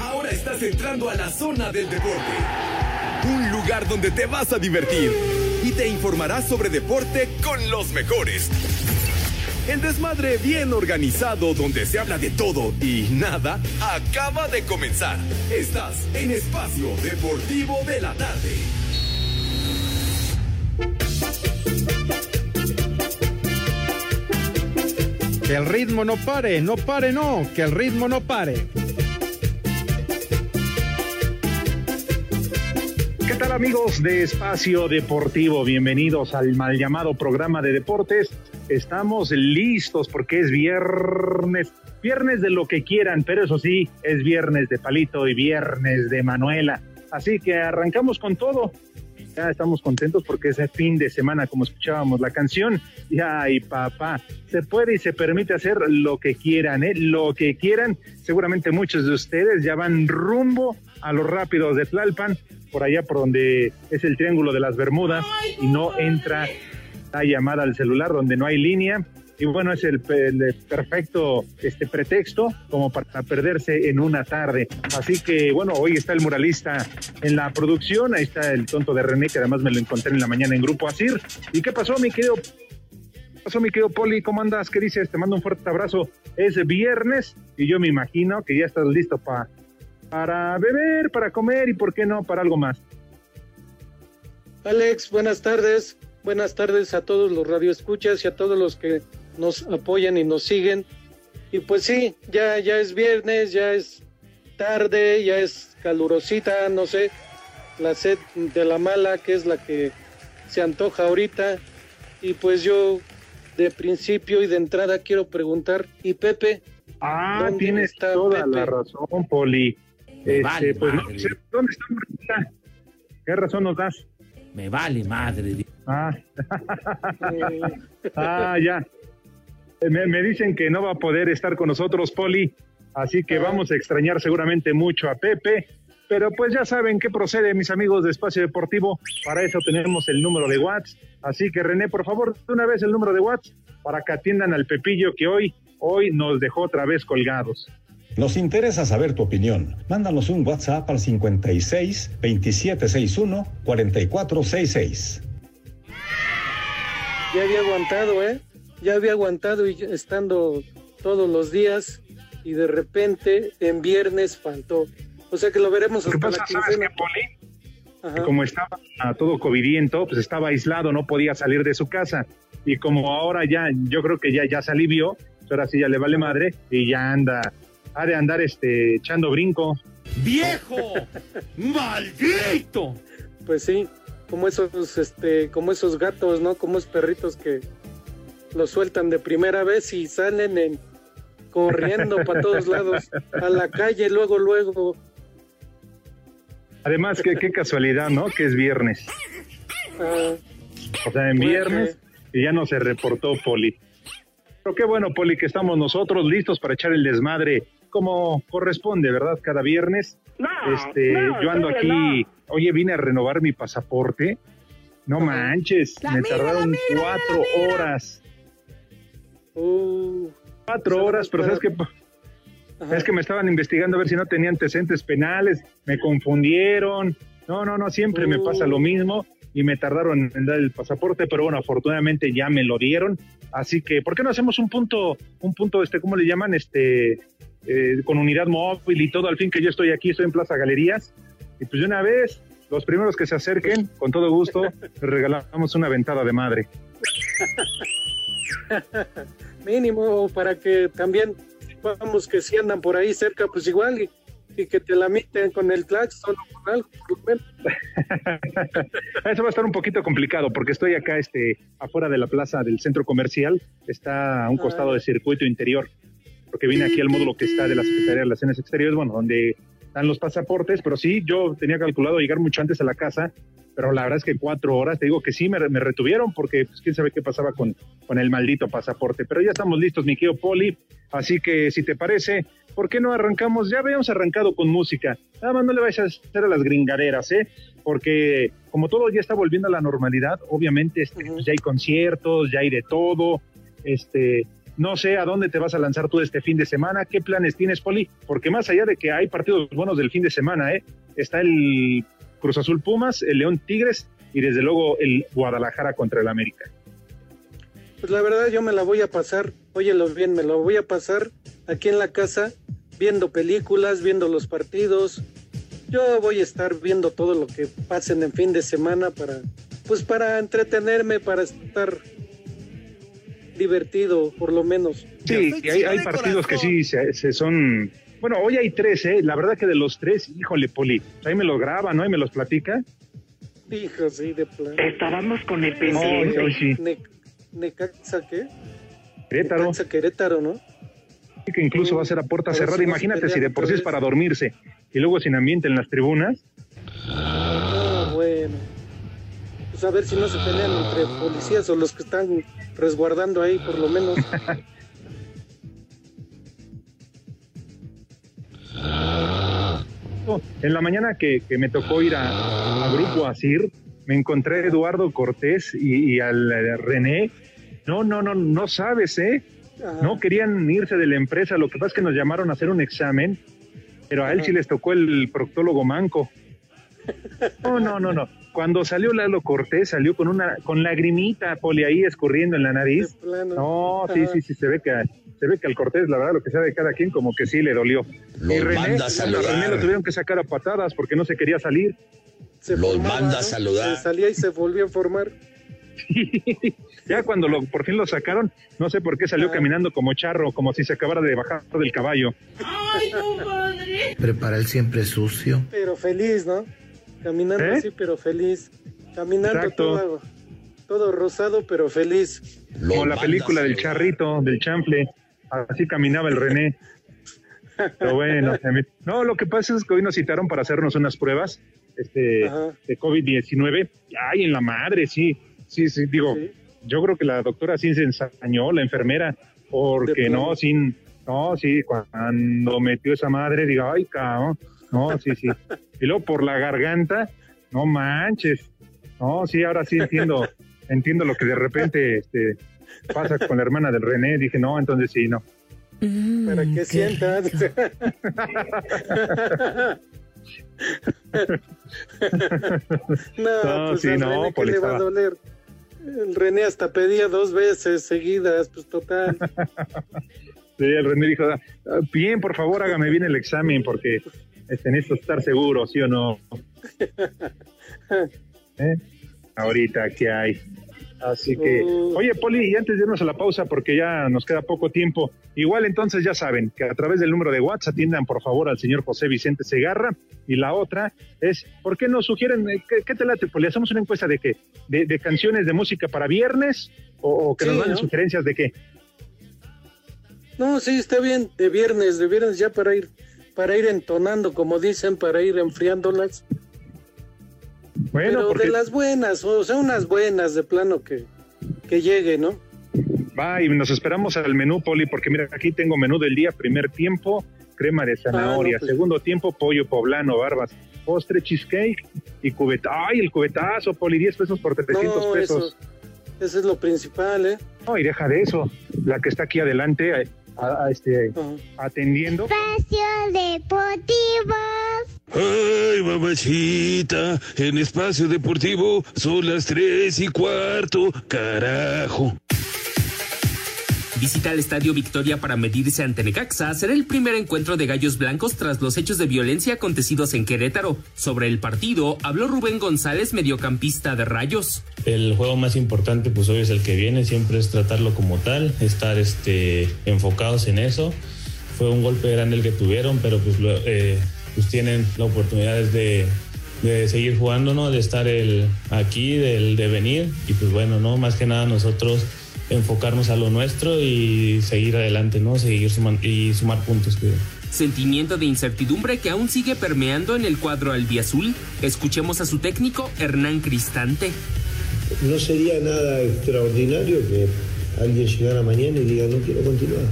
Ahora estás entrando a la zona del deporte. Un lugar donde te vas a divertir y te informarás sobre deporte con los mejores. El desmadre bien organizado donde se habla de todo y nada acaba de comenzar. Estás en Espacio Deportivo de la Tarde. Que el ritmo no pare, no pare, no, que el ritmo no pare. ¿Qué tal amigos de Espacio Deportivo? Bienvenidos al mal llamado programa de deportes. Estamos listos porque es viernes, viernes de lo que quieran, pero eso sí, es viernes de Palito y viernes de Manuela. Así que arrancamos con todo ya estamos contentos porque ese fin de semana, como escuchábamos la canción, y papá, se puede y se permite hacer lo que quieran, ¿eh? lo que quieran. Seguramente muchos de ustedes ya van rumbo a los rápidos de Tlalpan, por allá por donde es el Triángulo de las Bermudas y no entra la llamada al celular donde no hay línea y bueno, es el, perfecto este pretexto como para perderse en una tarde. Así que bueno, hoy está el muralista en la producción, ahí está el tonto de René, que además me lo encontré en la mañana en Grupo Asir. ¿Y qué pasó, mi querido? ¿Qué pasó, mi querido Poli? ¿Cómo andas? ¿Qué dices? Te mando un fuerte abrazo. Es viernes y yo me imagino que ya estás listo para para beber, para comer y por qué no, para algo más. Alex, buenas tardes. Buenas tardes a todos los radioescuchas y a todos los que nos apoyan y nos siguen. Y pues sí, ya, ya es viernes, ya es tarde, ya es calurosita, no sé, la sed de la mala, que es la que se antoja ahorita. Y pues yo de principio y de entrada quiero preguntar, ¿y Pepe? Ah, tienes toda la razón, Poli. Este, pues, ¿Dónde está ¿Qué razón nos das? Me vale madre. Ah, ah ya. Me, dicen que no va a poder estar con nosotros, Poli, así que vamos a extrañar seguramente mucho a Pepe. Pero pues ya saben qué procede, mis amigos de Espacio Deportivo. Para eso tenemos el número de WhatsApp. Así que René, por favor, de una vez el número de WhatsApp para que atiendan al Pepillo que hoy, hoy nos dejó otra vez colgados. Nos interesa saber tu opinión. Mándanos un WhatsApp al 56 2761 4466. Ya había aguantado, ¿eh? ya había aguantado y estando todos los días y de repente en viernes faltó. O sea que lo veremos hasta pasa, la Poli? Como estaba todo covidiento, pues estaba aislado, no podía salir de su casa. Y como ahora ya, yo creo que ya, ya se alivió, pues ahora sí ya le vale madre y ya anda, ha de andar este, echando brinco. ¡Viejo! ¡Maldito! Pues sí, como esos, este, como esos gatos, ¿no? Como esos perritos que lo sueltan de primera vez y salen en, corriendo para todos lados, a la calle, luego, luego. Además, qué, qué casualidad, ¿no? Que es viernes. Ah. o sea, en viernes y ya no se reportó Poli. Pero qué bueno, Poli, que estamos nosotros listos para echar el desmadre como corresponde, ¿verdad? Cada viernes. este, yo ando aquí, oye, vine a renovar mi pasaporte. No manches, me tardaron cuatro horas. Uh, Cuatro horas, pero ¿sabes qué? Es que me estaban investigando a ver si no tenía antecedentes penales, me confundieron. No, no, no, siempre me pasa lo uh. mismo y me tardaron en dar el pasaporte, pero bueno, afortunadamente ya me lo dieron. Así que, ¿por qué no hacemos un punto, un punto, este, ¿cómo le llaman? Este, eh, con unidad móvil y todo, al fin que yo estoy aquí, estoy en Plaza Galerías. Y pues de una vez, los primeros que se acerquen, con todo gusto, les regalamos una ventada de madre. Mínimo, para que también vamos que si andan por ahí cerca, pues igual y, que te la meten con el claxon o con algo, Eso va a estar un poquito complicado porque estoy acá este afuera de la plaza del centro comercial, está a un costado ah. de circuito interior, porque vine aquí al módulo que está de la Secretaría de Relaciones Exteriores, bueno, donde están los pasaportes, pero sí, yo tenía calculado llegar mucho antes a la casa pero la verdad es que cuatro horas, te digo que sí, me, retuvieron porque pues, quién sabe qué pasaba con, con el maldito pasaporte. Pero ya estamos listos, mi querido Poli, así que si te parece, ¿por qué no arrancamos? Ya habíamos arrancado con música, nada más no le vayas a hacer a las gringaderas, ¿eh? Porque como todo ya está volviendo a la normalidad, obviamente este, pues, ya hay conciertos, ya hay de todo, este, No sé a dónde te vas a lanzar tú este fin de semana, qué planes tienes, Poli, porque más allá de que hay partidos buenos del fin de semana, ¿eh? está el Cruz Azul Pumas, el León Tigres y desde luego el Guadalajara contra el América. Pues la verdad yo me la voy a pasar, óyelo bien, me la voy a pasar aquí en la casa viendo películas, viendo los partidos. Yo voy a estar viendo todo lo que pasen en fin de semana para, pues para entretenerme, para estar divertido, por lo menos. Sí, hay, hay partidos que sí se, son. Bueno, hoy hay tres, ¿eh? La verdad que de los tres, híjole, Poli, ahí me los graba, ¿no? Y me los platica. Hijo, sí, de plano. Estábamos con el pendiente. No, sí. Ne ¿Necaxa qué? Querétaro. Necaxa Querétaro, ¿no? que incluso va a ser a puerta cerrada. Imagínate si de por sí es para dormirse y luego sin ambiente en las tribunas. A ver si no se pelean entre policías o los que están resguardando ahí, por lo menos. No, En la mañana que, que me tocó ir a, a Grupo Asir, me encontré a Eduardo Cortés y, y al eh, René. No, no, no, no sabes, ¿eh? Ajá. No querían irse de la empresa. Lo que pasa es que nos llamaron a hacer un examen, pero a él sí les tocó el proctólogo manco. No, no, no, no. Cuando salió Lalo Cortés, salió con una, con lagrimita, Poli, ahí escurriendo en la nariz. No, sí, sí, sí, se ve que se ve que al Cortés, la verdad, lo que sea de cada quien, como que sí le dolió. Los y René, manda a. René lo tuvieron que sacar a patadas porque no se quería salir. Se Los formaba, manda a ¿no? saludar. Se salía y se volvió a formar. ya cuando lo, por fin lo sacaron, no sé por qué salió Ah. caminando como charro, como si se acabara de bajar del caballo. Prepara el siempre sucio. Pero feliz, ¿no? Caminando ¿Eh? así, pero feliz. Caminando Exacto. todo, todo rosado, pero feliz. Como la película del charrito, del chanfle. Así caminaba el René. Pero bueno, no, lo que pasa es que hoy nos citaron para hacernos unas pruebas este, Ajá. de COVID-19. Ay, en la madre, sí. Sí, sí, digo, Sí. yo creo que la doctora sí se ensañó, la enfermera, porque no, sin, no, sí, cuando metió esa madre, digo, ay, cabrón, no, sí, sí. Y luego por la garganta, no manches, no, sí, ahora sí entiendo, entiendo lo que de repente este, pasa con la hermana del René, dije, no, entonces sí, no. Para que sientas. no, No, pues sí, al no, René, ¿qué Poli, le va a doler? El René hasta pedía dos veces seguidas, pues total. Sí, el René dijo, "Ah, bien, por favor, hágame bien el examen, porque este, necesito estar seguro, ¿sí o no? ¿Eh? Ahorita, ¿qué hay? Así que, oye, Poli, y antes de irnos a la pausa, porque ya nos queda poco tiempo, igual entonces ya saben que a través del número de WhatsApp atiendan por favor al señor José Vicente Segarra, y la otra es, ¿por qué no sugieren, eh, qué, qué te late, Poli? ¿Hacemos una encuesta de qué? ¿De, de canciones de música para viernes? ¿O, o que nos manden ¿no? sugerencias de qué? No, sí, está bien, de viernes, de viernes ya para ir, para ir entonando, como dicen, para ir enfriándolas. Bueno, Pero porque de las buenas, o sea, unas buenas de plano que, que llegue, ¿no? va y nos esperamos al menú, Poli, porque mira, aquí tengo menú del día, primer tiempo, crema de zanahoria, Ah, no, pues. segundo tiempo, pollo poblano, barbas, postre, cheesecake y cubeta. ¡Ay, el cubetazo, Poli! 10 pesos por 300 No, pesos. eso, eso es lo principal, ¿eh? No, y deja de eso, la que está aquí adelante, eh, a- a este, atendiendo. Espacio Deportivo. Ay, mamachita, en espacio deportivo son las tres y cuarto, carajo. Visita el Estadio Victoria para medirse ante Necaxa. Será el primer encuentro de Gallos Blancos tras los hechos de violencia acontecidos en Querétaro. Sobre el partido habló Rubén González, mediocampista de Rayos. El juego más importante, pues hoy es el que viene, siempre es tratarlo como tal, estar este, enfocados en eso. Fue un golpe grande el que tuvieron, pero pues, eh, pues tienen la oportunidad de, de seguir jugando, ¿no? De estar el, aquí, del, de venir. Y pues bueno, ¿no? Más que nada nosotros enfocarnos a lo nuestro y seguir adelante, ¿no? Seguir suman- y sumar puntos. Que, Sentimiento de incertidumbre que aún sigue permeando en el cuadro albiazul. Escuchemos a su técnico Hernán Cristante. No sería nada extraordinario que alguien llegara mañana y diga no quiero continuar.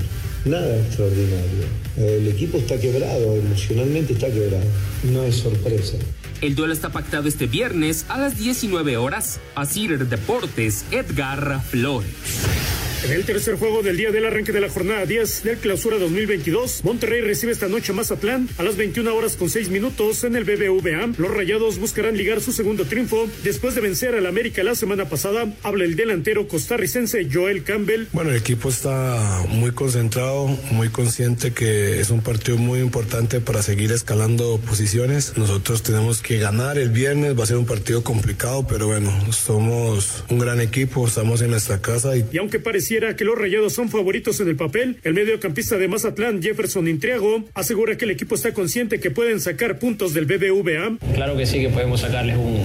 Nada extraordinario. El equipo está quebrado, emocionalmente está quebrado. No es sorpresa. El duelo está pactado este viernes a las 19 horas. Asir Deportes, Edgar Flores. En el tercer juego del día del arranque de la jornada 10 del clausura 2022, Monterrey recibe esta noche a Mazatlán a las 21 horas con 6 minutos en el BBVA. Los rayados buscarán ligar su segundo triunfo después de vencer al América la semana pasada. Habla el delantero costarricense Joel Campbell. Bueno, el equipo está muy concentrado, muy consciente que es un partido muy importante para seguir escalando posiciones. Nosotros tenemos que ganar el viernes, va a ser un partido complicado, pero bueno, somos un gran equipo, estamos en nuestra casa. Y, y aunque parecía que los rayados son favoritos en el papel, el mediocampista de Mazatlán, Jefferson Intriago, asegura que el equipo está consciente que pueden sacar puntos del BBVA. Claro que sí, que podemos sacarles un,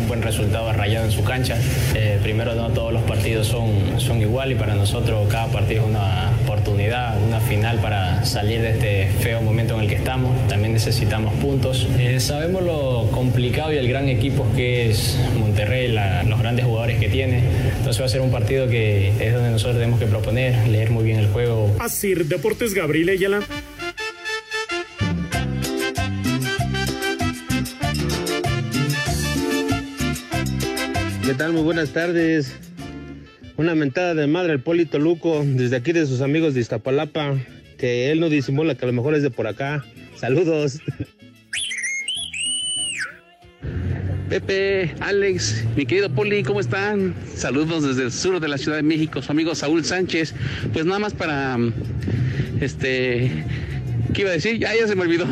un buen resultado a rayado en su cancha. Eh, primero, no todos los partidos son, son igual y para nosotros cada partido es una oportunidad, una final para salir de este feo momento en el que estamos. También necesitamos puntos. Eh, sabemos lo complicado y el gran equipo que es Monterrey, la, los grandes jugadores que tiene. Entonces va a ser un partido que es donde nosotros tenemos que proponer, leer muy bien el juego. Así, Deportes Gabriel Ayala. ¿Qué tal? Muy buenas tardes. Una mentada de madre al Polito Luco, desde aquí de sus amigos de Iztapalapa, que él no disimula que a lo mejor es de por acá. Saludos. Pepe, Alex, mi querido Poli, ¿cómo están? Saludos desde el sur de la Ciudad de México, su amigo Saúl Sánchez. Pues nada más para, este, ¿qué iba a decir? Ya, ya se me olvidó.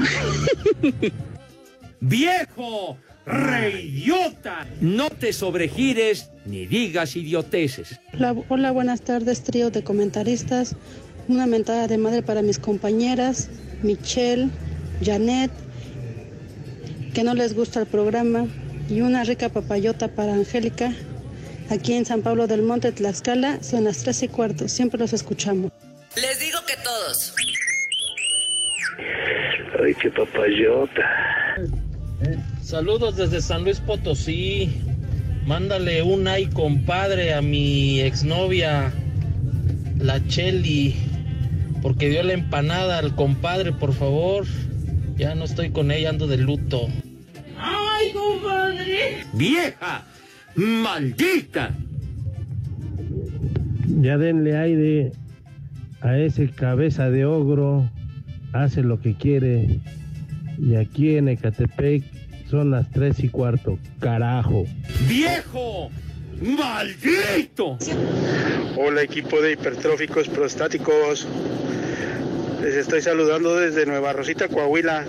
¡Viejo! ¡Reyota! No te sobregires ni digas idioteces. Hola, hola, buenas tardes, trío de comentaristas. Una mentada de madre para mis compañeras, Michelle, Janet, que no les gusta el programa, y una rica papayota para Angélica. Aquí en San Pablo del Monte, Tlaxcala, son las tres y cuarto. Siempre los escuchamos. Les digo que todos. Ay, qué papayota. Saludos desde San Luis Potosí. Mándale un ay compadre a mi exnovia, la Cheli, porque dio la empanada al compadre, por favor. Ya no estoy con ella, ando de luto. ¡Ay, compadre! ¡Vieja! ¡Maldita! Ya denle aire a ese cabeza de ogro, hace lo que quiere. Y aquí en Ecatepec son las tres y cuarto, carajo. ¡Viejo! ¡Maldito! Hola equipo de hipertróficos prostáticos. Les estoy saludando desde Nueva Rosita, Coahuila,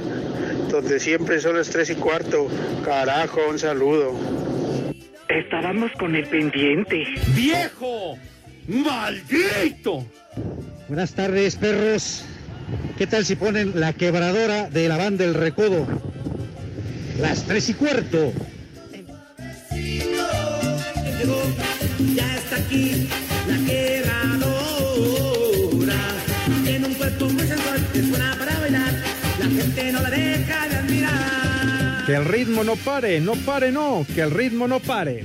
donde siempre son las tres y cuarto. Carajo, un saludo. Estábamos con el pendiente. ¡Viejo! ¡Maldito! Buenas tardes, perros. ¿Qué tal si ponen la quebradora de la banda del recodo? Las tres y cuarto. Ya está aquí Que el ritmo no pare, no pare, no, que el ritmo no pare.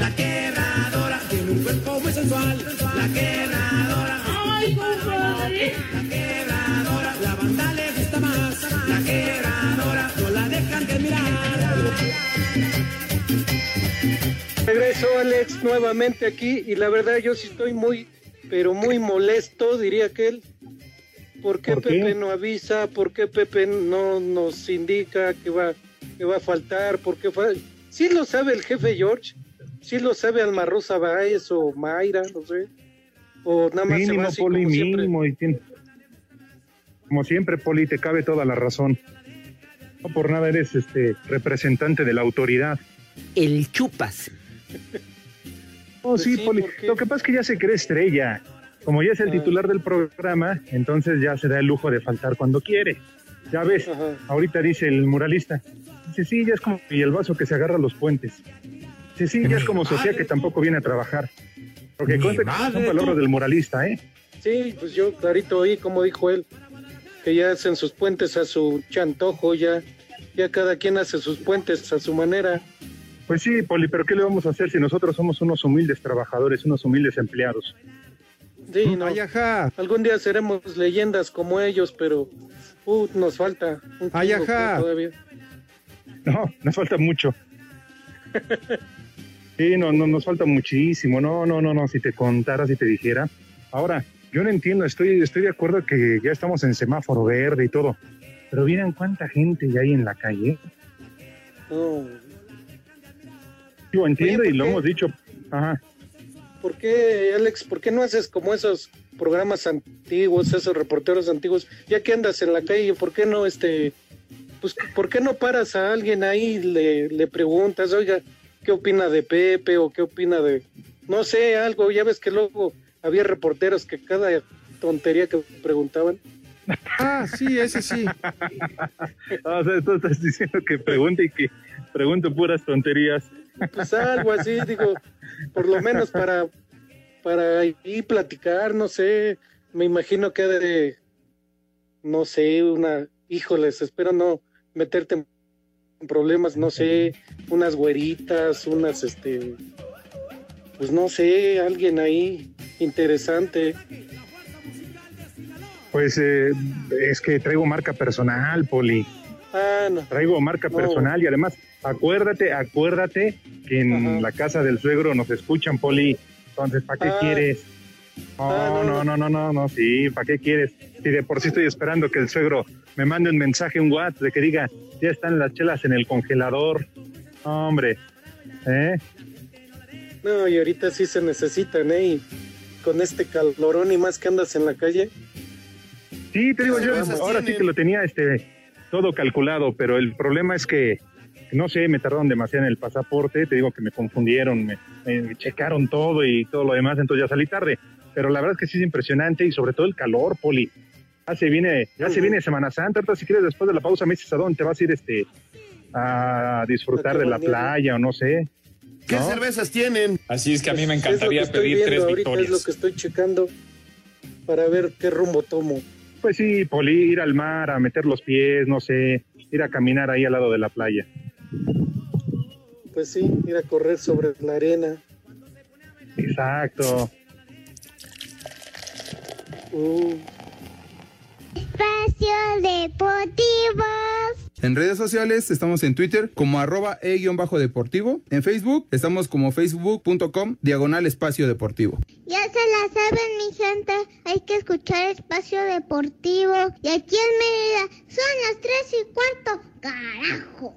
La quebradora tiene un cuerpo muy sensual. La quebradora. ¡Ay, compadre! La quebradora, la banda le gusta más. La quebradora, no la dejan de mirar. Regreso Alex nuevamente aquí y la verdad yo sí estoy muy, pero muy molesto, diría aquel. ¿Por qué ¿Por qué? Pepe no avisa? ¿Por qué Pepe no nos indica que va, que va a faltar? ¿Por qué fa- Sí lo sabe el jefe George, sí lo sabe Alma Rosa Báez o Mayra, no sé. O nada más se Mínimo, va así Poli, como siempre. mínimo. Y tiene- Como siempre, Poli, te cabe toda la razón. No por nada eres este representante de la autoridad. El chupas. Oh, sí, Poli. Lo que pasa es que ya se cree estrella. Como ya es el titular del programa, entonces ya se da el lujo de faltar cuando quiere. Ya ves, ahorita dice el muralista. Dice, sí, ya es como y el vaso que se agarra a los puentes. Dice, sí, ya es como Sofía que tampoco viene a trabajar. Porque Mi consta que son palabras del muralista, ¿eh? Sí, pues yo clarito oí como dijo él, que ya hacen sus puentes a su chantojo, ya, ya cada quien hace sus puentes a su manera. Pues sí, Poli, pero ¿qué le vamos a hacer si nosotros somos unos humildes trabajadores, unos humildes empleados? Sí, no. Algún día seremos leyendas como ellos, pero uh, nos falta un Ay, chingo ajá. todavía. No, nos falta mucho. Sí, no, no, nos falta muchísimo. No, no, no, no. Si te contara, si te dijera. Ahora, yo no entiendo. Estoy, estoy de acuerdo que ya estamos en semáforo verde y todo. Pero miren cuánta gente ya hay en la calle. No. Yo entiendo Oye, y ¿por lo hemos dicho. Ajá. ¿Por qué, Alex, por qué no haces como esos programas antiguos, esos reporteros antiguos? Ya que andas en la calle, ¿por qué no, este, pues, por qué no paras a alguien ahí y le, le preguntas, oiga, ¿qué opina de Pepe o qué opina de, no sé, algo? Ya ves que luego había reporteros que cada tontería que preguntaban. Ah, sí, ese sí. Ah, o sea, tú estás diciendo que pregunte y que pregunto puras tonterías. Pues algo así, digo, por lo menos para, para ahí platicar, no sé, me imagino que de, no sé, una, híjoles, espero no meterte en problemas, no sé, unas güeritas, unas, este, pues no sé, alguien ahí interesante. Pues eh, es que traigo marca personal, Poli. Ah, no. Traigo marca No. personal y además, acuérdate, acuérdate que en la casa del suegro nos escuchan, Poli. Entonces, ¿para qué Ah. quieres? No, no, no, no, no, no, sí, ¿para qué quieres? Si de por sí estoy esperando que el suegro me mande un mensaje, un WhatsApp, de que diga, ya están las chelas en el congelador. Hombre, ¿eh? No, y ahorita sí se necesitan, ¿eh? Y con este calorón y más que andas en la calle. Sí, te digo, yo ahora sí que lo tenía este todo calculado, pero el problema es que, no sé, me tardaron demasiado en el pasaporte, te digo que me confundieron, me, me checaron todo y todo lo demás, entonces ya salí tarde. Pero la verdad es que sí es impresionante y sobre todo el calor, Poli. Ya se viene, ya se viene Semana Santa, ahorita si quieres después de la pausa me dices a dónde te vas a ir este a disfrutar de la playa o no sé. ¿Qué ¿no? cervezas tienen? Así es que a mí me encantaría estoy pedir viendo tres victorias. Es lo que estoy checando para ver qué rumbo tomo. Pues sí, Poli, ir al mar, a meter los pies, no sé, ir a caminar ahí al lado de la playa. Pues sí, ir a correr sobre la arena. Exacto. Uh, Espacio Deportivo. En redes sociales estamos en Twitter como arroba e-deportivo. En Facebook estamos como facebook.com diagonal espacio deportivo. Ya se la saben, mi gente. Hay que escuchar Espacio Deportivo. Y aquí en Mérida son las tres y cuarto. Carajo.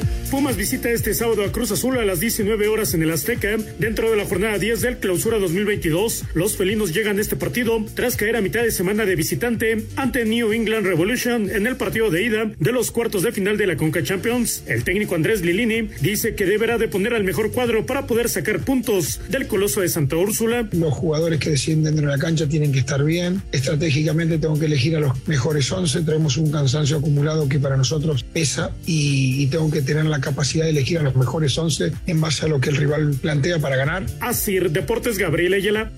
Pumas visita este sábado a Cruz Azul a las 19 horas en el Azteca. Dentro de la jornada 10 del Clausura 2022, los felinos llegan a este partido tras caer a mitad de semana de visitante ante New England Revolution en el partido de ida de los cuartos de final de la Conca Champions. El técnico Andrés Lilini dice que deberá de poner al mejor cuadro para poder sacar puntos del coloso de Santa Úrsula. Los jugadores que descienden de la cancha tienen que estar bien. Estratégicamente tengo que elegir a los mejores 11. Traemos un cansancio acumulado que para nosotros pesa y, y tengo que tener la capacidad de elegir a los mejores 11 en base a lo que el rival plantea para ganar. Asir Deportes Gabriel Ayala.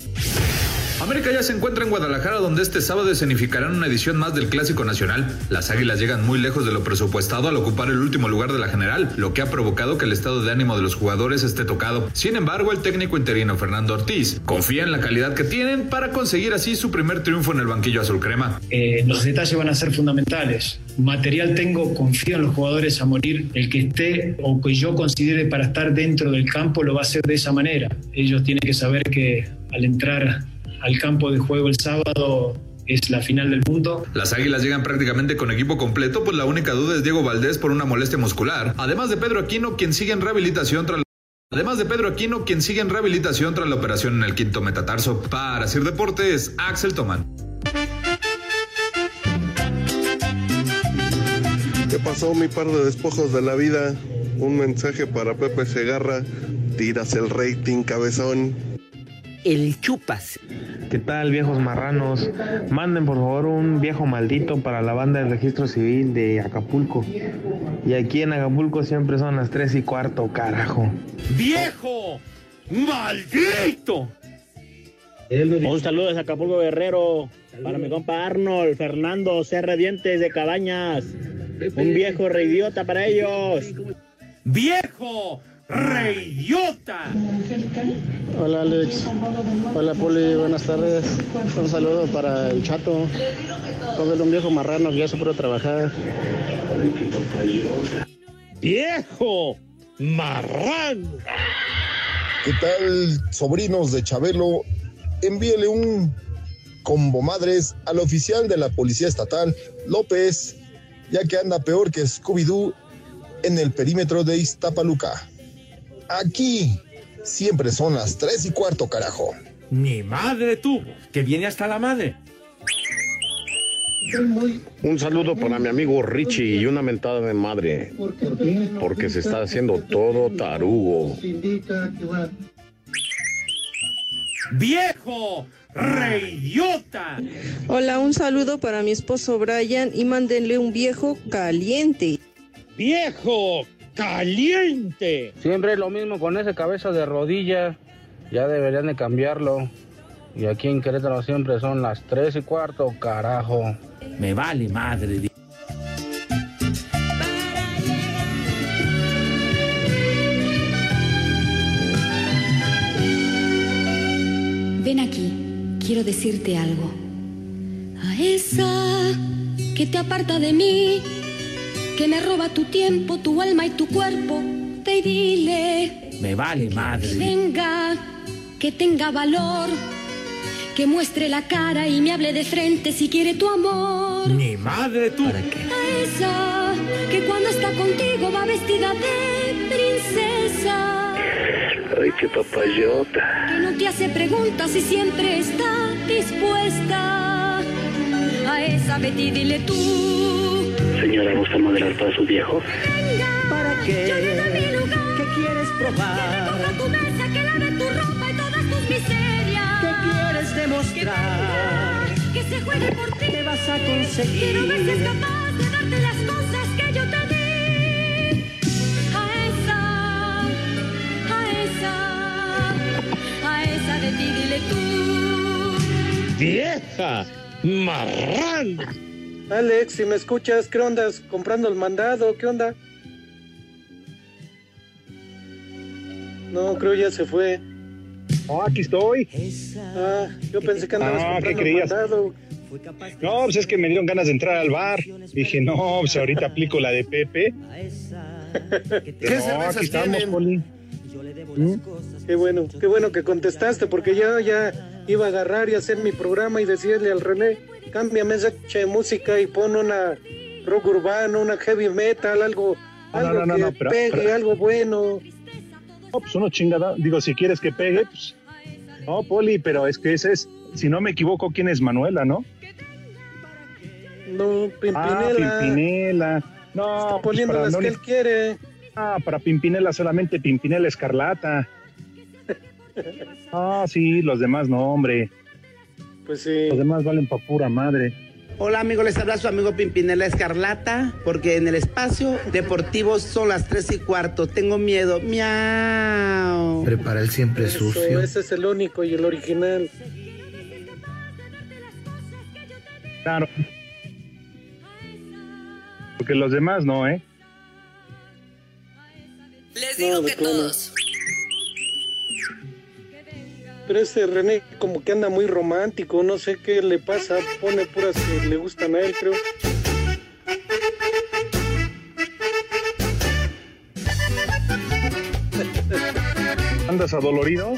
América ya se encuentra en Guadalajara donde este sábado escenificarán una edición más del Clásico Nacional. Las Águilas llegan muy lejos de lo presupuestado al ocupar el último lugar de la general, lo que ha provocado que el estado de ánimo de los jugadores esté tocado. Sin embargo, el técnico interino Fernando Ortiz confía en la calidad que tienen para conseguir así su primer triunfo en el banquillo azul crema. Eh, los detalles van a ser fundamentales. Material tengo, confío en los jugadores a morir. El que esté o que yo considere para estar dentro del campo lo va a hacer de esa manera. Ellos tienen que saber que al entrar al campo de juego el sábado es la final del mundo. Las Águilas llegan prácticamente con equipo completo, pues la única duda es Diego Valdés por una molestia muscular, además de Pedro Aquino, quien sigue en rehabilitación tras Además de Pedro Aquino, quien sigue en rehabilitación tras la operación en el quinto metatarso. Para Sir Deportes, Axel Toman. ¿Qué pasó, mi par de despojos de la vida? Un mensaje para Pepe Segarra. Tiras el rating, cabezón. El chupas. ¿Qué tal, viejos marranos? Manden por favor un viejo maldito para la banda del registro civil de Acapulco. Y aquí en Acapulco siempre son las 3 y cuarto, carajo. ¡Viejo! ¡Maldito! Un saludo desde Acapulco Guerrero para mi compa Arnold, Fernando Serra Dientes de Cabañas. Un viejo reidiota para ellos. ¡Viejo! ¡Reidiota! Hola Alex. Hola Poli, buenas tardes. Un saludo para el chato. Póngale un viejo marrano que ya se puede trabajar. ¡Viejo! marrano. ¿Qué tal, sobrinos de Chabelo? Envíele un combo madres al oficial de la Policía Estatal, López, ya que anda peor que Scooby-Doo en el perímetro de Iztapaluca. Aquí siempre son las tres y cuarto, carajo. Mi madre tuvo, que viene hasta la madre. Un saludo para mi amigo Richie y una mentada de madre, porque se está haciendo todo tarugo. ¡Viejo! ¡Reidiota! Hola, un saludo para mi esposo Brian y mándenle un viejo caliente. ¡Viejo caliente! Siempre es lo mismo con ese cabeza de rodilla. Ya deberían de cambiarlo. Y aquí en Querétaro siempre son las tres y cuarto, carajo. Me vale madre. Ven aquí, quiero decirte algo. A esa que te aparta de mí, que me roba tu tiempo, tu alma y tu cuerpo, te dile Me vale que madre. venga, que tenga valor, que muestre la cara y me hable de frente si quiere tu amor. Mi madre tú. A esa que cuando está contigo va vestida de princesa. Ay, qué papayota. que no te hace preguntas y siempre está dispuesta. A esa Betty dile tú. Señora, ¿gusta modelar para su viejo? ¿Para qué? ¿Qué quieres probar? Que tu mesa, que lave tu ropa y todas tus miserias. ¿Qué quieres demostrar? Que se juegue por ti. ¿Qué vas a conseguir? Quiero ver si es capaz de darte las cosas que yo te di. A esa, a esa, a esa de ti dile tú. ¡Vieja! ¡Marrán! Alex, si me escuchas, ¿qué onda? ¿Comprando el mandado? ¿Qué onda? No, creo ya se fue. No, aquí estoy. Ah, yo pensé que andabas Ah, ¿qué comprando el creías? mandado. No, pues es que me dieron ganas de entrar al bar. Dije, no, pues ahorita aplico la de Pepe. ¿Qué no, aquí estamos? Poli. ¿Mm? Qué bueno, qué bueno que contestaste, porque ya, ya iba a agarrar y hacer mi programa y decirle al René, cámbiame esa de música y pon una rock urbano, una heavy metal, algo, No, no, algo no, no, que pero- pegue, pero- algo bueno. No, pues uno chingada. Digo, si quieres que pegue, pues. No, Poli, pero es que ese es, si no me equivoco, ¿quién es Manuela, no? No, Ah, Pimpinela. Pimpinela. No, Está pues poniendo para las que él quiere. Ah, para Pimpinela solamente Pimpinela Escarlata. Ah, sí, los demás no, hombre. Pues sí. Los demás valen pa' pura madre. Hola amigos, les habla su amigo Pimpinela Escarlata, porque en el espacio deportivo son las tres y cuarto. Tengo miedo. Miau. Prepara el siempre Eso, sucio. ese es el único y el original. Claro. Porque los demás no, ¿eh? Les digo que todos. Pero este René como que anda muy romántico, no sé qué le pasa, pone puras que le gustan a él, creo. ¿Andas adolorido?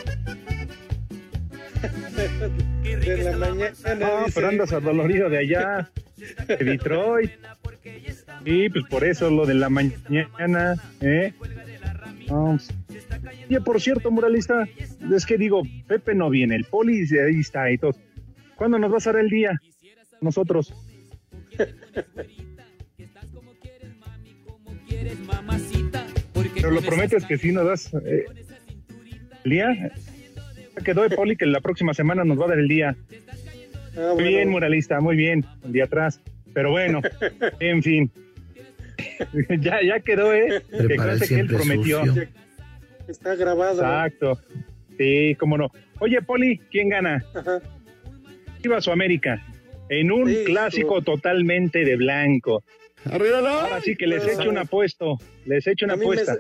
De la mañana. No, pero andas adolorido de allá, de Detroit. Y pues por eso lo de la mañana, ¿eh? No. Oye, por cierto, muralista, es que digo, Pepe no viene, el poli ahí está y todo. ¿Cuándo nos vas a dar el día? Nosotros. Pero lo prometes que sí nos das eh, el día. Ya Quedó de poli que la próxima semana nos va a dar el día. Ah, Muy bueno. bien, muralista, muy bien, el día atrás. Pero bueno, en fin. ya, ya quedó, ¿eh? Que Prepara el conste que él prometió. sucio. Está grabado. Exacto. Sí, cómo no. Oye, Poli, ¿quién gana? Ajá. Chivas o América. En un clásico totalmente de blanco. Ahora sí que les Pero- echo un apuesto. Les echo una A me apuesta.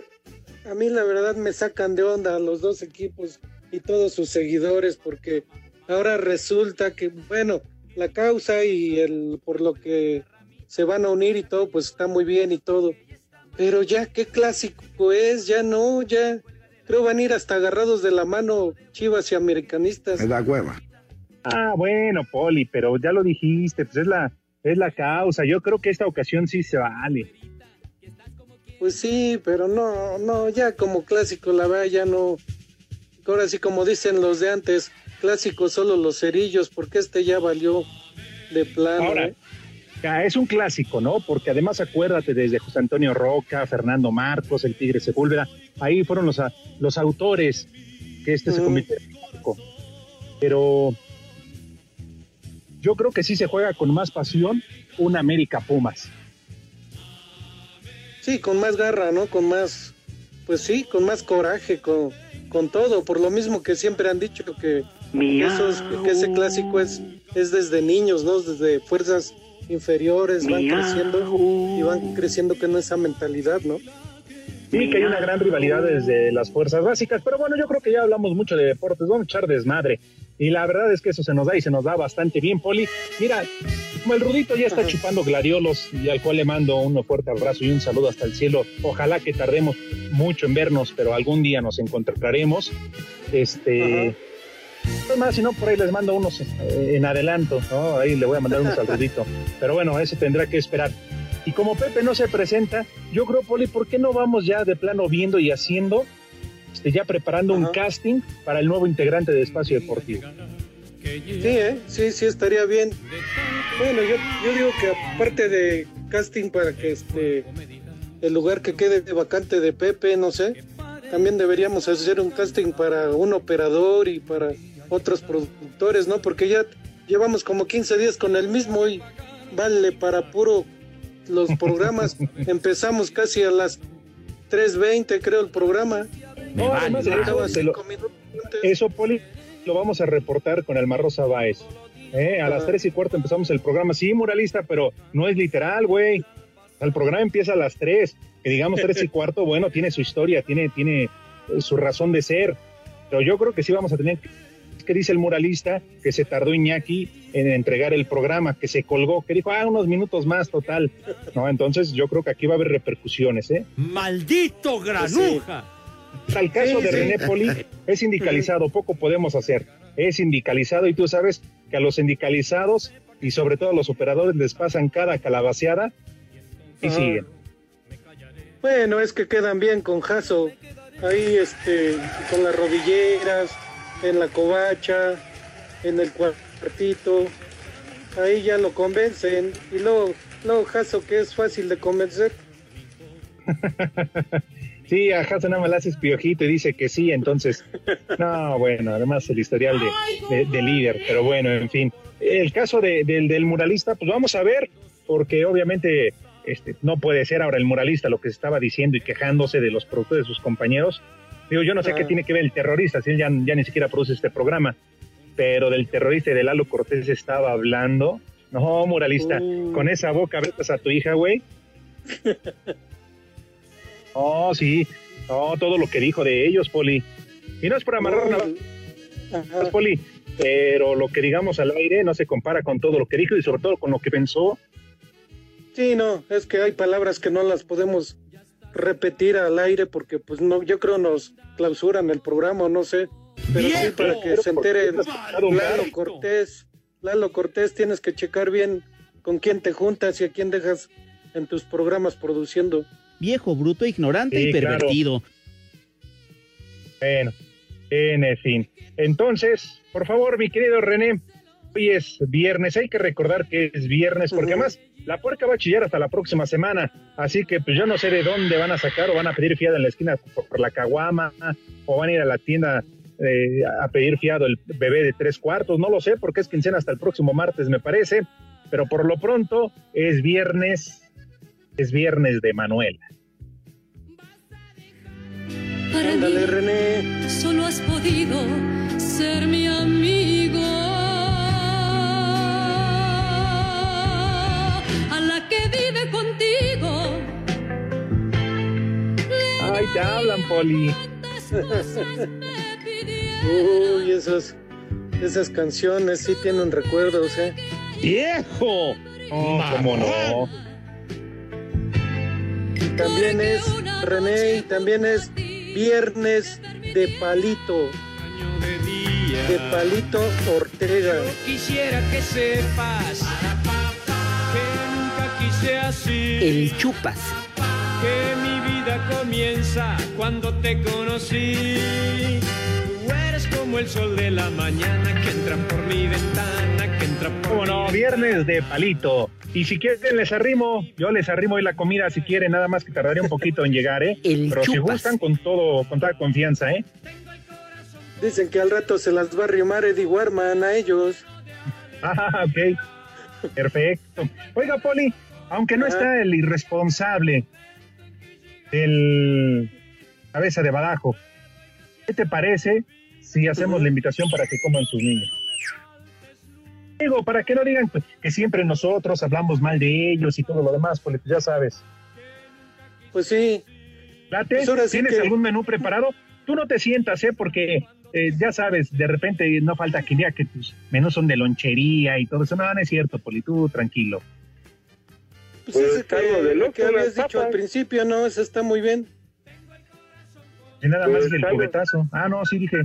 a mí la verdad me sacan de onda los dos equipos y todos sus seguidores porque ahora resulta que, bueno, la causa y el por lo que se van a unir y todo, pues está muy bien y todo. Pero ya, qué clásico es, ya no, ya. Creo van a ir hasta agarrados de la mano chivas y americanistas. Me da hueva. Ah, bueno, Poli, pero ya lo dijiste, pues es la, es la causa. Yo creo que esta ocasión sí se vale. Pues sí, pero no, no, ya como clásico, la verdad, ya no. Ahora sí, como dicen los de antes, clásico solo los cerillos, porque este ya valió de plano. Ahora, ¿eh? Es un clásico, ¿no? Porque además acuérdate desde José Antonio Roca, Fernando Marcos, el Tigre Sepúlveda, ahí fueron los, a- los autores que este se Mm. convirtió en clásico. Pero yo creo que sí se juega con más pasión un América Pumas. Sí, con más garra, ¿no? Con más, pues sí, con más coraje, con, con todo, por lo mismo que siempre han dicho que, esos, que ese clásico es, es desde niños, ¿no? Desde fuerzas inferiores van creciendo y van creciendo con esa mentalidad, ¿no? Sí, que hay una gran rivalidad desde las fuerzas básicas, pero bueno, yo creo que ya hablamos mucho de deportes, vamos a echar desmadre. Y la verdad es que eso se nos da y se nos da bastante bien, Poli. Mira, como el Rudito ya está chupando gladiolos y al cual le mando un fuerte abrazo y un saludo hasta el cielo. Ojalá que tardemos mucho en vernos, pero algún día nos encontraremos. Este. Es más, si no, por ahí les mando unos eh, en adelanto, ¿no? Ahí le voy a mandar unos al Rudito. Pero bueno, eso tendrá que esperar. Y como Pepe no se presenta, yo creo, Poli, ¿por qué no vamos ya de plano viendo y haciendo, este, ya preparando un casting para el nuevo integrante de Espacio Deportivo? Sí, ¿eh? Sí, sí, estaría bien. Bueno, yo, yo digo que aparte de casting para que este el lugar que quede vacante de Pepe, no sé, también deberíamos hacer un casting para un operador y para otros productores, ¿no? Porque ya llevamos como 15 días con el mismo y vale para puro los programas. Empezamos casi a las 3.20, creo, el programa. No, además de eso, lo- eso, Poli, lo vamos a reportar con el Marrosa Báez. ¿eh? A las tres y cuarto empezamos el programa. Sí, muralista, pero no es literal, güey. El programa empieza a las tres. Que digamos tres y cuarto, bueno, tiene su historia, tiene, tiene eh, su razón de ser. Pero yo creo que sí vamos a tener que dice el muralista que se tardó Iñaki en entregar el programa, que se colgó, que dijo, ah, unos minutos más, total. No, entonces yo creo que aquí va a haber repercusiones, ¿eh? ¡Maldito granuja! Al caso Sí, de. René Poli, es sindicalizado, poco podemos hacer. Es sindicalizado y tú sabes que a los sindicalizados y sobre todo a los operadores les pasan cada calabaceada y Ajá. siguen. Bueno, es que quedan bien con Jaso. Ahí, este, con las rodilleras, en la covacha, en el cuartito. Ahí ya lo convencen. Y luego, luego Jaso, que es fácil de convencer. Sí, a Hassan nada más le haces piojito y dice que sí, entonces, no, bueno, además el historial de, de- de líder, pero bueno, en fin. El caso de- del, del muralista, pues vamos a ver, porque obviamente este, no puede ser ahora el muralista lo que se estaba diciendo y quejándose de los productos de sus compañeros. Digo, yo no sé Ah. qué tiene que ver el terrorista, si él ya, ya ni siquiera produce este programa, pero del terrorista y de Lalo Cortés estaba hablando. No, muralista, con esa boca abres a tu hija, güey. Oh, sí. No, todo lo que dijo de ellos, Poli. Y no es por amarrar nada, Poli, pero lo que digamos al aire no se compara con todo lo que dijo y sobre todo con lo que pensó. Sí, no, es que hay palabras que no las podemos repetir al aire porque, pues, no, yo creo nos clausuran el programa, no sé. Pero sí, para que se entere Lalo Cortés. Lalo Cortés, tienes que checar bien con quién te juntas y a quién dejas en tus programas produciendo. Viejo, bruto, ignorante Sí, y claro. pervertido. Bueno, en fin. Entonces, por favor, mi querido René, hoy es viernes, hay que recordar que es viernes, porque además la puerca va a chillar hasta la próxima semana, así que pues yo no sé de dónde van a sacar o van a pedir fiado en la esquina por, por la caguama, o van a ir a la tienda eh, a pedir fiado el bebé de tres cuartos, no lo sé, porque es quincena hasta el próximo martes, me parece, pero por lo pronto es viernes, es viernes de Manuela. Para Ándale, mí, René. solo has podido ser mi amigo. Que vive contigo. Ay, te hablan, Poli. Uy, esas, esas canciones sí tienen recuerdos, ¿eh? ¡Viejo! No, cómo no. también es René y también es viernes de palito. De palito Ortega. Quisiera que sepas El chupas. Que mi vida comienza cuando te conocí. Tú eres como el sol de la mañana que entra por mi ventana, que entra por ¿Cómo no? Viernes de palito. Y si quieren les arrimo, yo les arrimo hoy la comida si quieren, nada más que tardaría un poquito en llegar, ¿eh? El Pero si chupas. gustan, con todo, con toda confianza, ¿eh? Dicen que al rato se las va a arrimar Eddie Warman a ellos. Ah, ok. Perfecto. Oiga, Poli, aunque no está el irresponsable del cabeza de badajo, ¿qué te parece si hacemos la invitación para que coman sus niños? Digo, para que no digan pues, que siempre nosotros hablamos mal de ellos y todo lo demás, Poli, pues ya sabes. Pues sí. ¿Late? Pues sí ¿Tienes que- algún menú preparado? Tú no te sientas, ¿eh? Porque eh, ya sabes, de repente no falta que diga que tus menús son de lonchería y todo eso. No, no es cierto, Poli, tú tranquilo. Pues ese que, algo de loco, que habías dicho al principio, ¿no? Ese está muy bien. Y nada Pues más del algo. cubetazo. Ah, no, sí dije,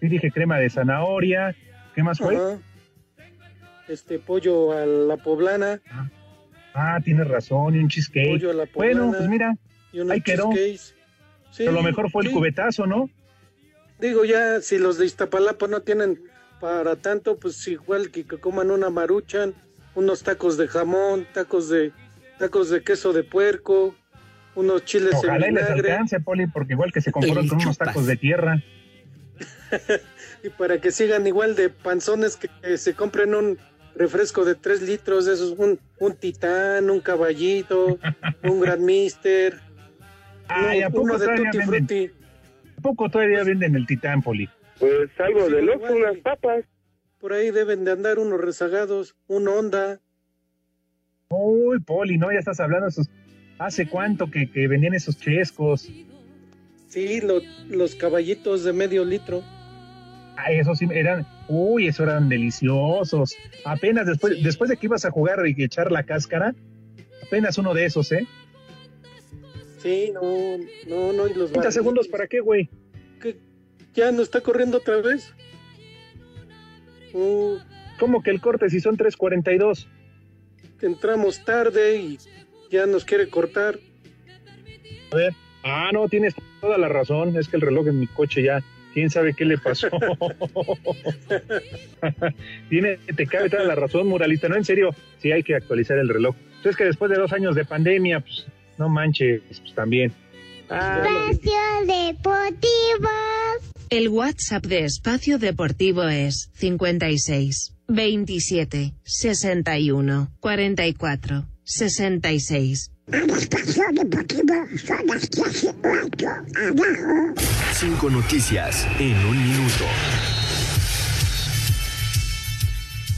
sí dije crema de zanahoria. ¿Qué más fue? Ajá. Este pollo a la poblana Ah, tienes razón, y un cheesecake. Pollo a la poblana. bueno, pues mira, ahí quedó. Sí, Pero lo mejor fue el sí. cubetazo, ¿no? Digo, ya, si los de Iztapalapa no tienen para tanto, pues igual que, que coman una maruchan, unos tacos de jamón, tacos de tacos de queso de puerco, unos chiles Ojalá y en les vinagre, alcance, Poli, porque igual que se El con unos tacos de tierra. y para que sigan igual de panzones que, que se compren un refresco de tres litros, de esos, un, un titán, un caballito, un gran mister, Ay, uno, ¿a poco uno de todavía tutti venden? frutti. ¿A poco todavía venden el titán, Poli? Pues algo de loco, igual, unas papas. Por ahí deben de andar unos rezagados, un Honda. Uy, Poli, no, ya estás hablando de esos. ¿Hace cuánto que, que vendían esos chescos? Sí, lo- los caballitos de medio litro. Ay, esos sí eran, uy, esos eran deliciosos. Apenas después, después de que ibas a jugar y echar la cáscara, apenas uno de esos, ¿eh? Sí, no, no, no, y los 30 barriles. segundos para qué, güey. ¿Qué? ¿Ya no está corriendo otra vez? Uh, ¿Cómo que el corte si son 3.42? Entramos tarde y ya nos quiere cortar. A ver. Ah, no, tienes toda la razón. Es que el reloj en mi coche ya, quién sabe qué le pasó. Tiene, te cabe toda la razón, Muralita. No, en serio, sí hay que actualizar el reloj. Entonces que después de dos años de pandemia, pues no manches, pues también. Ah, Espacio Deportivo. El WhatsApp de Espacio Deportivo es 56 27 61 44 66. Espacio Deportivo son las 3 y cuarto. Abajo. Cinco noticias en un minuto.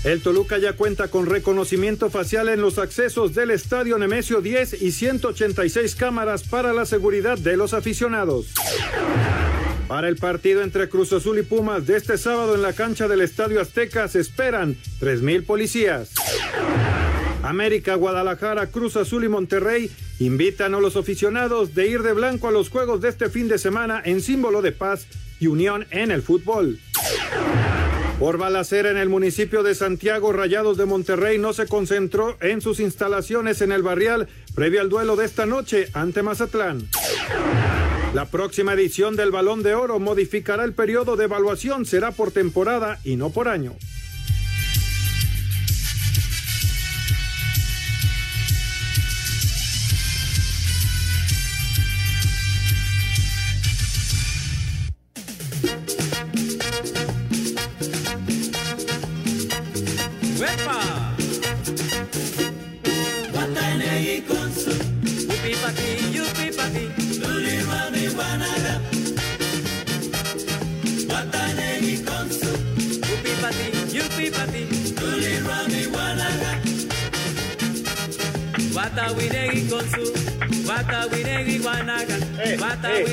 El Toluca ya cuenta con reconocimiento facial en los accesos del Estadio Nemesio 10 y 186 cámaras para la seguridad de los aficionados. Para el partido entre Cruz Azul y Pumas de este sábado en la cancha del Estadio Azteca se esperan 3.000 policías. América, Guadalajara, Cruz Azul y Monterrey invitan a los aficionados de ir de blanco a los juegos de este fin de semana en símbolo de paz y unión en el fútbol. Por balacera en el municipio de Santiago, Rayados de Monterrey no se concentró en sus instalaciones en el barrial previo al duelo de esta noche ante Mazatlán. La próxima edición del Balón de Oro modificará el periodo de evaluación, será por temporada y no por año.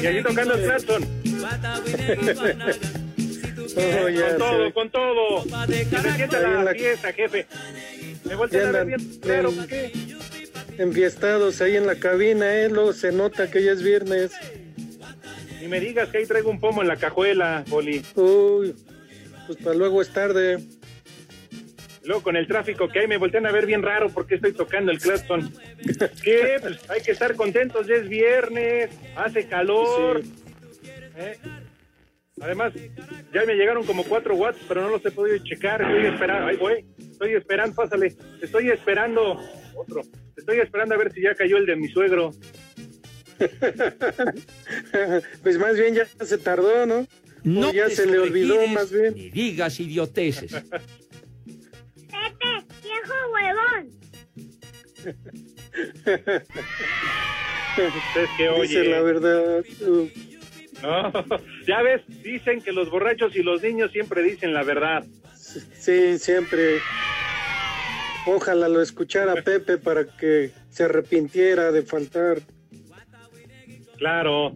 Y allí tocando el claxon. Oh, con todo, sé. con todo. Que se sienta la la- fiesta, jefe. Me voltean a ver bien, claro, en- ¿qué? enfiestados ahí en la cabina, ¿eh? Luego se nota que ya es viernes. Ni me digas que ahí traigo un pomo en la cajuela, Poli. Uy, pues para luego es tarde. Luego con el tráfico que hay me voltean a ver bien raro porque estoy tocando el claxon. ¿Qué? Pues hay que estar contentos, ya es viernes, hace calor. ¿Eh? Además, ya me llegaron como cuatro watts, pero no los he podido checar. Estoy esperando, ahí voy. Estoy esperando, pásale. Estoy esperando otro. Estoy esperando a ver si ya cayó el de mi suegro. pues más bien ya se tardó, ¿no? No O ya se le olvidó más bien. Ni digas idioteces. Es que oye. Dice la verdad. No, ya ves, dicen que los borrachos y los niños siempre dicen la verdad. Sí, siempre. Ojalá lo escuchara Pepe para que se arrepintiera de faltar. Claro.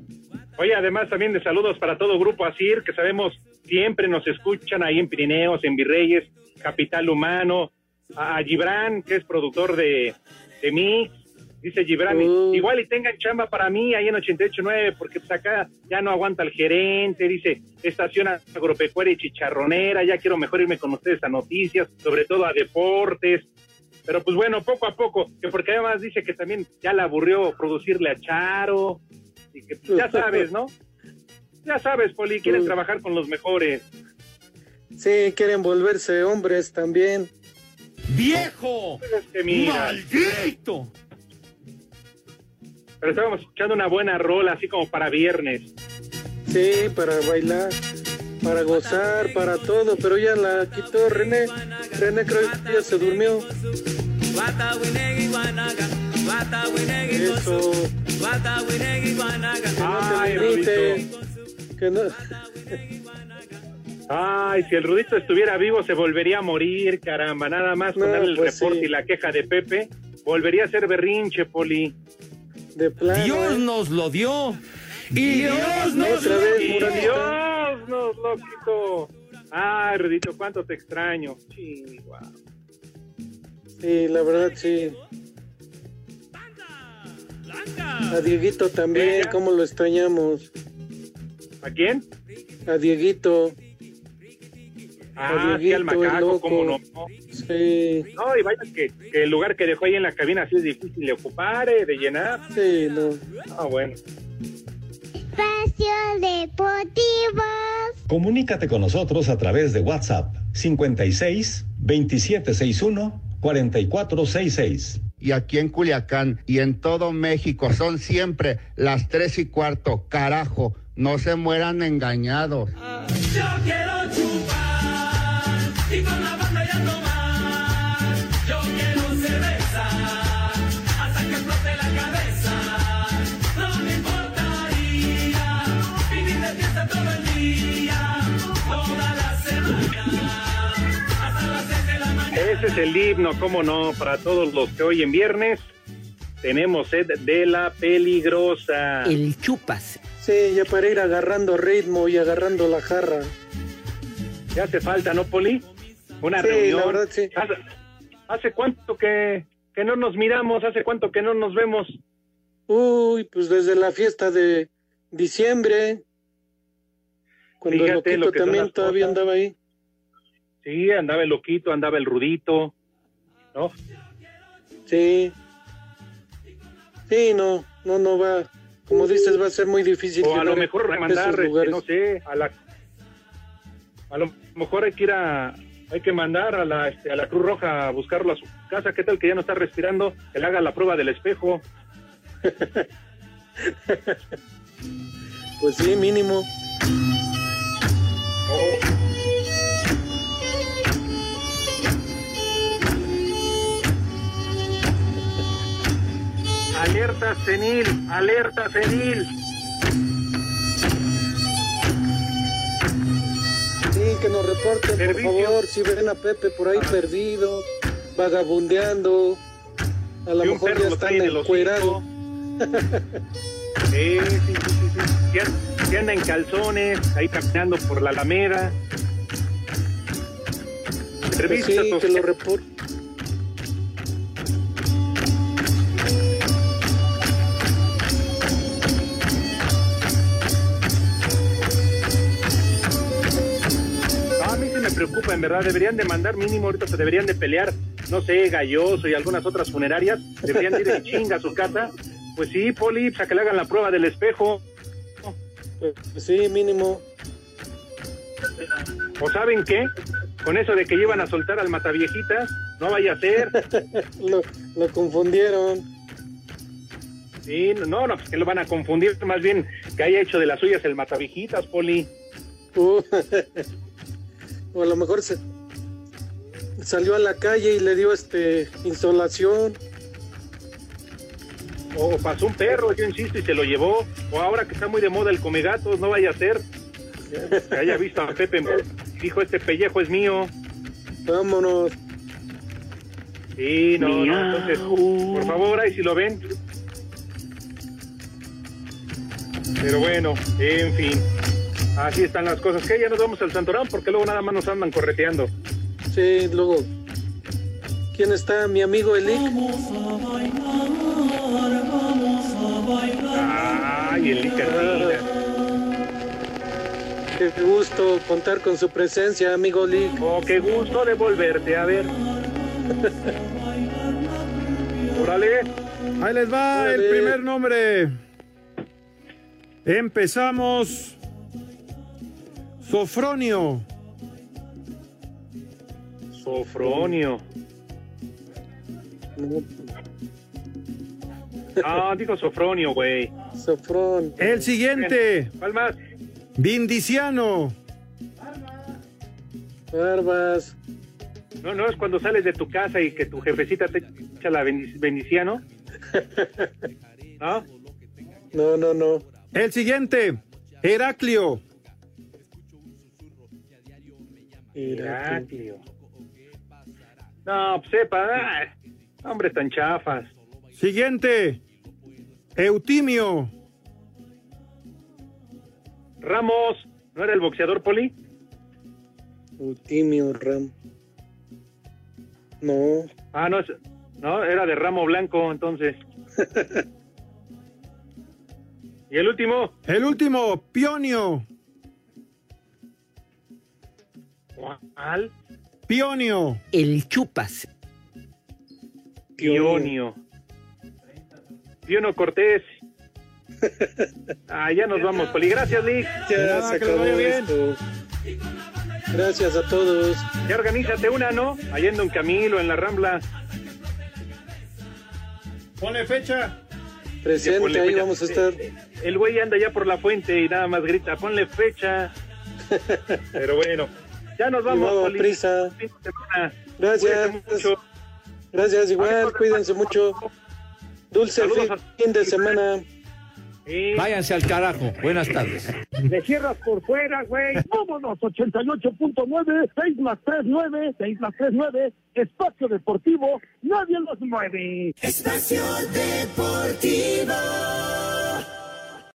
Oye, además también de saludos para todo Grupo Asir, que sabemos siempre nos escuchan ahí en Pirineos, en Virreyes, Capital Humano, a, Gibran, que es productor de, de Mix. Dice Gibran, igual y tengan chamba para mí ahí en 88.9, porque pues acá ya no aguanta el gerente, dice, estación agropecuaria y chicharronera, ya quiero mejor irme con ustedes a noticias, sobre todo a deportes. Pero pues bueno, poco a poco, que porque además dice que también ya le aburrió producirle a Charo, y que pues, ya sabes, ¿no? Ya sabes, Poli, quieren trabajar con los mejores. Sí, quieren volverse hombres también. ¡Viejo! Es que mira, ¡Maldito! pero estábamos escuchando una buena rola, así como para viernes. Sí, para bailar, para gozar, para todo, pero ya la quitó René. René creo que ya se durmió. Eso. Ay, Grite. Que no. Ay, si el Rudito estuviera vivo se volvería a morir, caramba, nada más con No, darle el pues reporte sí. y la queja de Pepe, volvería a ser berrinche, Poli. De plano. Dios ¿eh? nos lo dio. Y Dios nos lo Muranita. Dios nos lo quitó. Ay, Rudito, cuánto te extraño. Chihuahua. Sí, la verdad sí. A Dieguito también, cómo lo extrañamos. ¿A quién? A Dieguito. Ah, sí, al macaco, cómo no. Sí, No, y vaya que, que el lugar que dejó ahí en la cabina así es difícil de ocupar, eh, de llenar. sí, no. Ah, bueno. Espacio Deportivo. Comunícate con nosotros a través de WhatsApp 56 2761 4466. y aquí en Culiacán y en todo México son siempre las tres y cuarto. Carajo, no se mueran engañados. Yo quiero Ese es el himno, cómo no, para todos los que hoy en viernes tenemos sed de la peligrosa. El chupas. Sí, ya para ir agarrando ritmo y agarrando la jarra. Ya hace falta, ¿no, Poli? Una Sí, reunión. la verdad, sí. ¿Hace, hace cuánto que, que no nos miramos? ¿Hace cuánto que no nos vemos? Uy, pues desde la fiesta de diciembre. Cuando el Fíjate loquito también todavía andaba ahí. Sí, andaba el loquito, andaba el rudito, ¿no? Sí. Sí, no, no, no va. Como dices, va a ser muy difícil. O a lo mejor remandar, este, no sé, a la... A lo mejor hay que ir a... Hay que mandar a la, este, a la Cruz Roja a buscarlo a su casa. ¿Qué tal que ya no está respirando? Que le haga la prueba del espejo. Pues sí, mínimo. Alerta senil, alerta senil. Sí, que nos reporten, por favor, si ven a Pepe por ahí perdido, vagabundeando. A lo mejor ya está trae en el encuerado. Sí, sí, sí, sí, an- Que anda en calzones, ahí caminando por la Alameda. Pues Revisa sí, que lo reporten. En verdad. Deberían de mandar mínimo, ahorita se deberían de pelear, no sé, Galloso y algunas otras funerarias. Deberían de ir en chinga a su casa. Pues sí, Poli, pues, a que le hagan la prueba del espejo. Pues sí, mínimo. ¿O saben qué? Con eso de que iban a soltar al mataviejitas, no vaya a ser. lo, lo confundieron. Sí, no, no, pues que lo van a confundir, más bien que haya hecho de las suyas el mataviejitas, Poli. Uh, o a lo mejor se salió a la calle y le dio este insolación. O pasó un perro, yo insisto, y se lo llevó. O ahora que está muy de moda el comegatos, no vaya a ser. Que haya visto a Pepe dijo, este pellejo es mío. Vámonos. Sí, no, no, entonces, por favor, ahí si lo ven. Pero bueno, en fin. Así están las cosas. Que ya nos vamos al Santorán porque luego nada más nos andan correteando. Sí, luego. ¿Quién está? Mi amigo Elic. Ay, Elic. Qué gusto contar con su presencia, amigo Elic. Oh, qué gusto de volverte a ver. Órale. Ahí les va el primer nombre. Empezamos. Sofronio. Sofronio. Ah, dijo Sofronio, güey. Sofron. El siguiente. ¿Cuál más? Vindiciano. Barbas. No, no, es cuando sales de tu casa y que tu jefecita te echa la bendiciano. ¿No? No, no, no. El siguiente. Heraclio. Heraclio. No, pues sepa. ay, hombres tan chafas. Siguiente. Eutimio. Ramos, ¿no era el boxeador Poli? Eutimio Ram. No. Ah, no, es- no, era de ramo blanco, entonces. ¿Y el último? El último. Pionio. ¿Cuál? Pionio. El chupas. Pionio. Piono Cortés. Ah, ya nos vamos, Poli. Gracias, Lick. Ya Ah, se acabó esto. Gracias a todos. Ya organízate una, ¿no? Allá en Don Camilo, en la Rambla. Ponle fecha. Presente, Ponle ahí fecha. vamos a estar. El güey anda ya por la fuente y nada más grita, ponle fecha. Pero bueno, ya nos vamos, Poli. prisa. Gracias. Mucho. Gracias, igual. Cuídense mucho. Dulce Saludos fin, de semana. Váyanse al carajo. Buenas tardes. Le cierras por fuera, güey. Vámonos, 88.9, 6 más 3, 9, 6 más 3, 9. Espacio Deportivo, nadie los mueve. Espacio Deportivo.